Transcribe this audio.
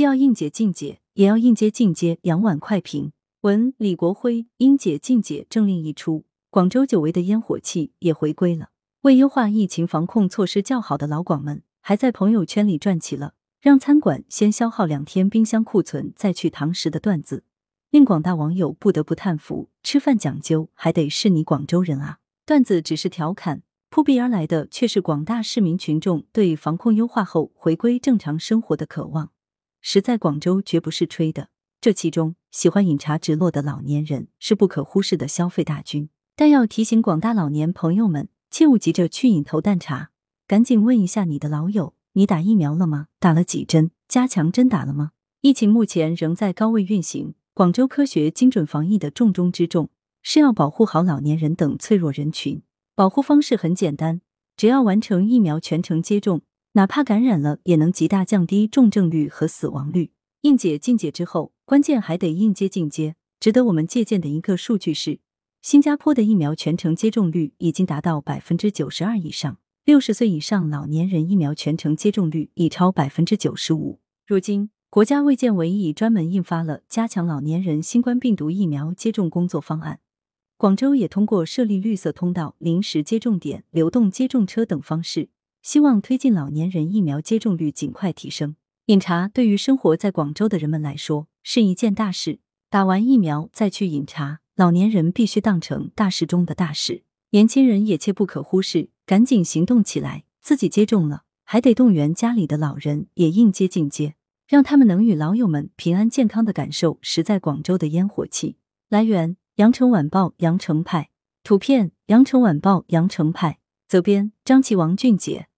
既要应解尽解，也要应接尽接，两碗快评。文李国辉，应解尽解政令一出，广州久违的烟火气也回归了。为优化疫情防控措施较好的老广们，还在朋友圈里转起了“让餐馆先消耗两天冰箱库存，再去堂食”的段子，令广大网友不得不叹服：吃饭讲究，还得是你广州人啊！段子只是调侃。扑鼻而来的却是广大市民群众对防控优化后回归正常生活的渴望，实在广州绝不是吹的。这其中，喜欢饮茶直落的老年人是不可忽视的消费大军。但要提醒广大老年朋友们，切勿急着去饮头啖茶，赶紧问一下你的老友：你打疫苗了吗？打了几针？加强针打了吗？疫情目前仍在高位运行，广州科学精准防疫的重中之重是要保护好老年人等脆弱人群。保护方式很简单，只要完成疫苗全程接种，哪怕感染了，也能极大降低重症率和死亡率。应解尽解之后，关键还得应接尽接。值得我们借鉴的一个数据是，新加坡的疫苗全程接种率已经达到百分之九十二以上，六十岁以上老年人疫苗全程接种率已超百分之九十五。如今，国家卫健委已专门印发了加强老年人新冠病毒疫苗接种工作方案。广州也通过设立绿色通道、临时接种点、流动接种车等方式，希望推进老年人疫苗接种率尽快提升。饮茶对于生活在广州的人们来说是一件大事，打完疫苗再去饮茶，老年人必须当成大事中的大事，年轻人也切不可忽视，赶紧行动起来。自己接种了，还得动员家里的老人也应接尽接，让他们能与老友们平安健康的感受实在广州的烟火气。来源。羊城晚报羊城派图片，羊城晚报羊城派责编张琪、王俊杰。